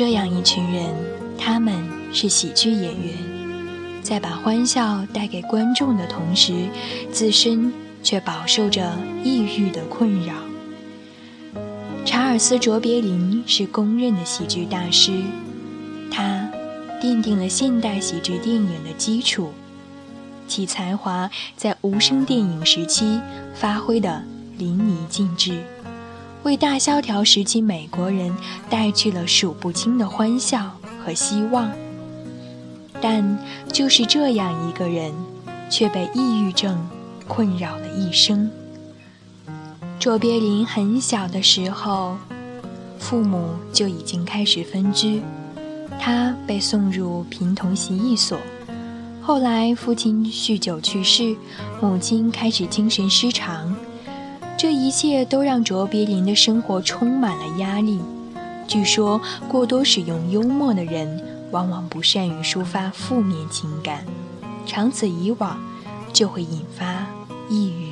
这样一群人，他们是喜剧演员，在把欢笑带给观众的同时，自身却饱受着抑郁的困扰。查尔斯·卓别林是公认的喜剧大师，他奠定了现代喜剧电影的基础，其才华在无声电影时期发挥的淋漓尽致。为大萧条时期美国人带去了数不清的欢笑和希望，但就是这样一个人，却被抑郁症困扰了一生。卓别林很小的时候，父母就已经开始分居，他被送入贫童习艺所。后来父亲酗酒去世，母亲开始精神失常。这一切都让卓别林的生活充满了压力。据说，过多使用幽默的人往往不善于抒发负面情感，长此以往，就会引发抑郁。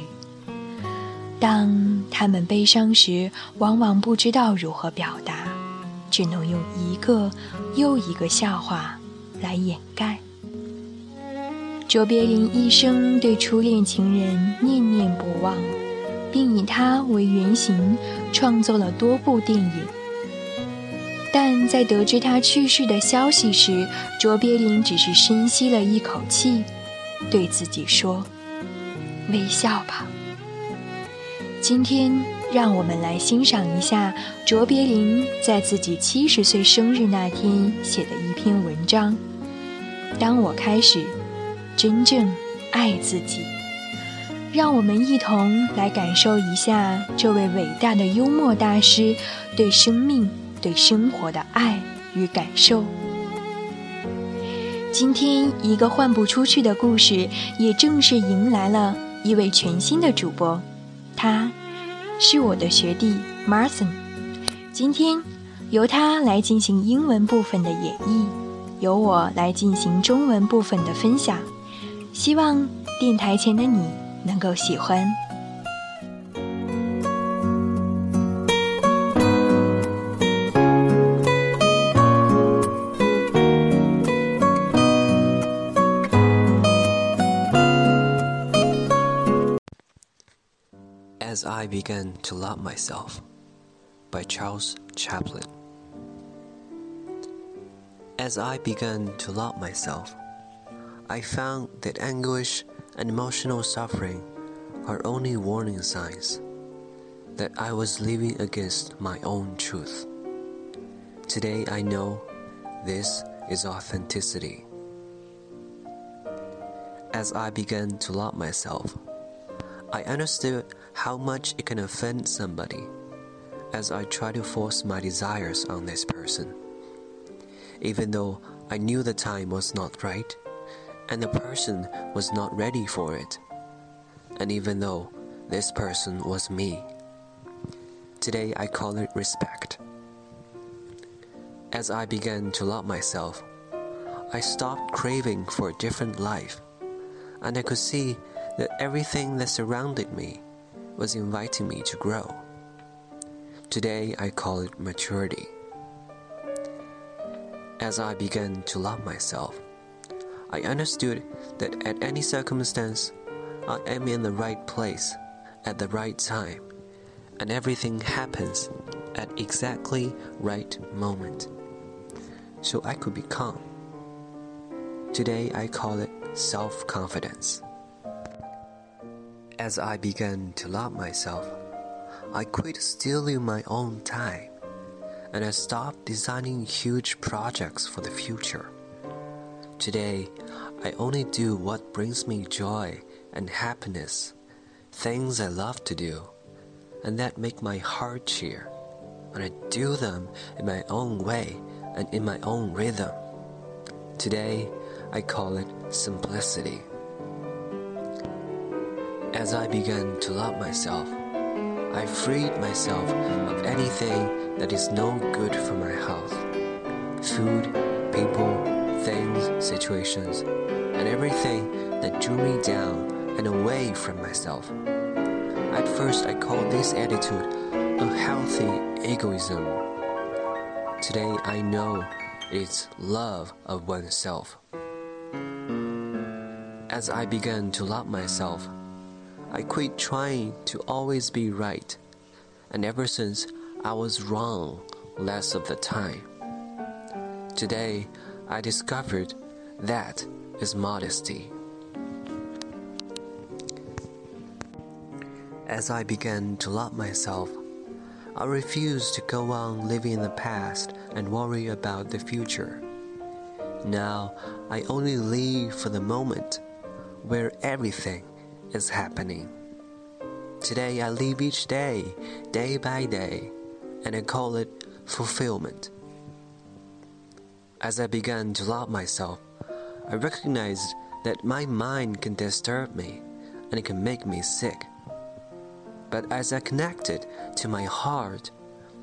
当他们悲伤时，往往不知道如何表达，只能用一个又一个笑话来掩盖。卓别林一生对初恋情人念念不忘。并以他为原型创作了多部电影，但在得知他去世的消息时，卓别林只是深吸了一口气，对自己说：“微笑吧。”今天，让我们来欣赏一下卓别林在自己七十岁生日那天写的一篇文章。当我开始真正爱自己。让我们一同来感受一下这位伟大的幽默大师对生命、对生活的爱与感受。今天一个换不出去的故事，也正式迎来了一位全新的主播，他是我的学弟 Marson。今天由他来进行英文部分的演绎，由我来进行中文部分的分享。希望电台前的你。能够喜欢。As I Began to Love Myself by Charles Chaplin. As I began to love myself, I found that anguish and emotional suffering are only warning signs that I was living against my own truth. Today I know this is authenticity. As I began to love myself, I understood how much it can offend somebody as I try to force my desires on this person. Even though I knew the time was not right, and the person was not ready for it. And even though this person was me, today I call it respect. As I began to love myself, I stopped craving for a different life, and I could see that everything that surrounded me was inviting me to grow. Today I call it maturity. As I began to love myself, I understood that at any circumstance, I am in the right place at the right time, and everything happens at exactly right moment. So I could be calm. Today I call it self-confidence. As I began to love myself, I quit stealing my own time, and I stopped designing huge projects for the future. Today, I only do what brings me joy and happiness, things I love to do, and that make my heart cheer. And I do them in my own way and in my own rhythm. Today, I call it simplicity. As I began to love myself, I freed myself of anything that is no good for my health food, people, things, situations, and everything that drew me down and away from myself. At first, I called this attitude a healthy egoism. Today, I know it's love of oneself. As I began to love myself, I quit trying to always be right, and ever since I was wrong less of the time. Today, I discovered that is modesty. As I began to love myself, I refused to go on living in the past and worry about the future. Now, I only live for the moment where everything is happening. Today I live each day, day by day, and I call it fulfillment. As I began to love myself, I recognized that my mind can disturb me and it can make me sick. But as I connected to my heart,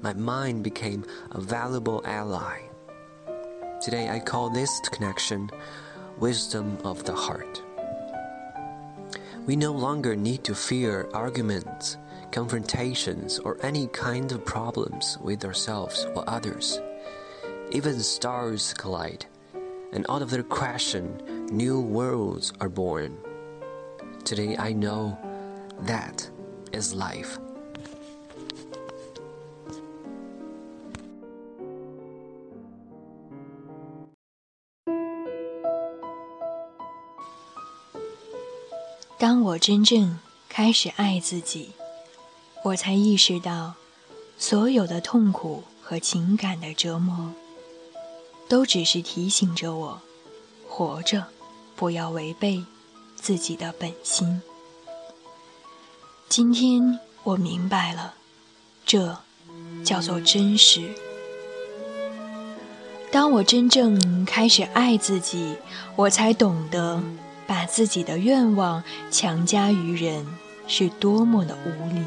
my mind became a valuable ally. Today I call this connection wisdom of the heart. We no longer need to fear arguments, confrontations, or any kind of problems with ourselves or others. Even stars collide, and out of their crashing, new worlds are born. Today I know that is life. 当我真正开始爱自己，我才意识到，所有的痛苦和情感的折磨， 都只是提醒着我，活着不要违背自己的本心。今天我明白了，这叫做真实。当我真正开始爱自己，我才懂得。把自己的愿望强加于人，是多么的无理。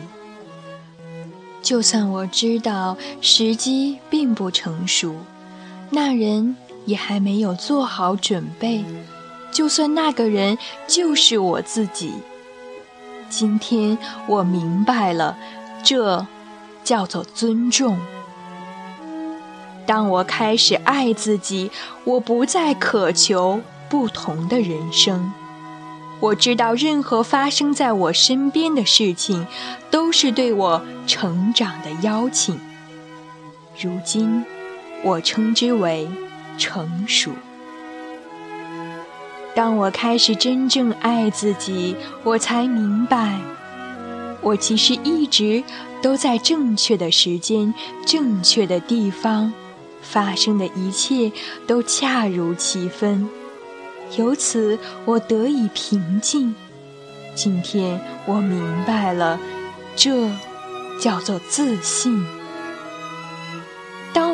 就算我知道时机并不成熟，那人也还没有做好准备，就算那个人就是我自己。今天我明白了，这叫做尊重。当我开始爱自己，我不再渴求。不同的人生，我知道任何发生在我身边的事情，都是对我成长的邀请。如今，我称之为成熟。当我开始真正爱自己，我才明白，我其实一直都在正确的时间、正确的地方，发生的一切都恰如其分。由此，我得以平静。今天我明白了，这叫做自信。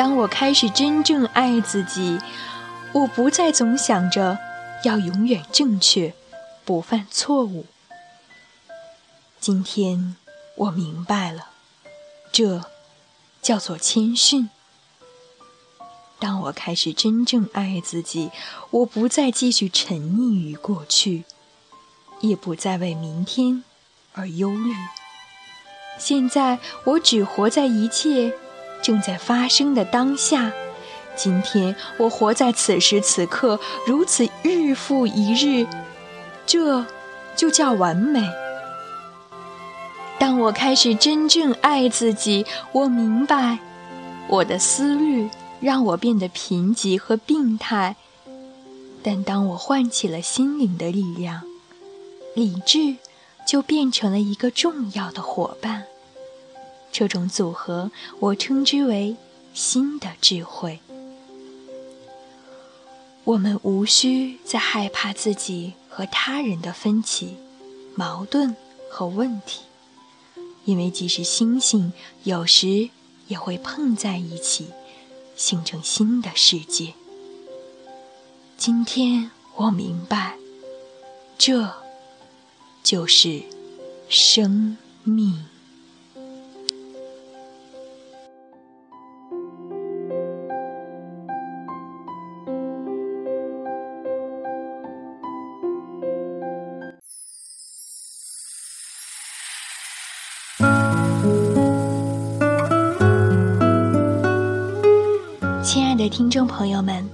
当我开始真正爱自己，我不再总想着要永远正确，不犯错误。今天我明白了，这叫做谦逊。当我开始真正爱自己，我不再继续沉溺于过去。也不再为明天而忧虑。现在我只活在一切正在发生的当下。今天我活在此时此刻，如此日复一日，这就叫完美。当我开始真正爱自己，我明白，我的思虑让我变得贫瘠和病态。但当我唤起了心灵的力量，理智就变成了一个重要的伙伴。这种组合，我称之为新的智慧。我们无需再害怕自己和他人的分歧、矛盾和问题，因为即使星星有时也会碰在一起，形成新的世界。今天我明白，这就是生命。听众朋友们，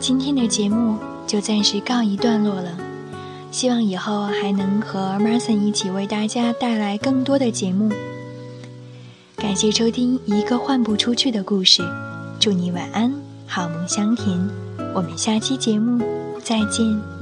今天的节目就暂时告一段落了。希望以后还能和 Marson 一起为大家带来更多的节目。感谢收听一个换不出去的故事，祝你晚安，好梦香甜。我们下期节目再见。